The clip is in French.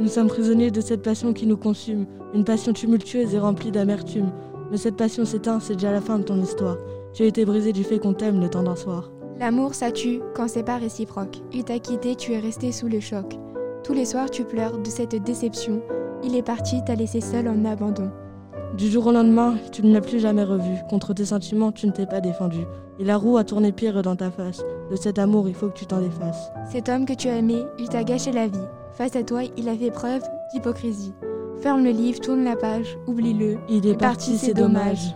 Nous sommes prisonniers de cette passion qui nous consume, une passion tumultueuse et remplie d'amertume. Mais cette passion s'éteint, c'est déjà la fin de ton histoire. Tu as été brisé du fait qu'on t'aime le temps d'un soir. L'amour, ça tue quand c'est pas réciproque. Il t'a quitté, tu es resté sous le choc. Tous les soirs, tu pleures de cette déception. Il est parti, t'a laissé seul en abandon. Du jour au lendemain, tu ne l'as plus jamais revu. Contre tes sentiments, tu ne t'es pas défendu. Et la roue a tourné pire dans ta face. De cet amour, il faut que tu t'en défasses. Cet homme que tu as aimé, il t'a gâché la vie. Face à toi, il a fait preuve d'hypocrisie. Ferme le livre, tourne la page, oublie-le. Il est parti, c'est dommage.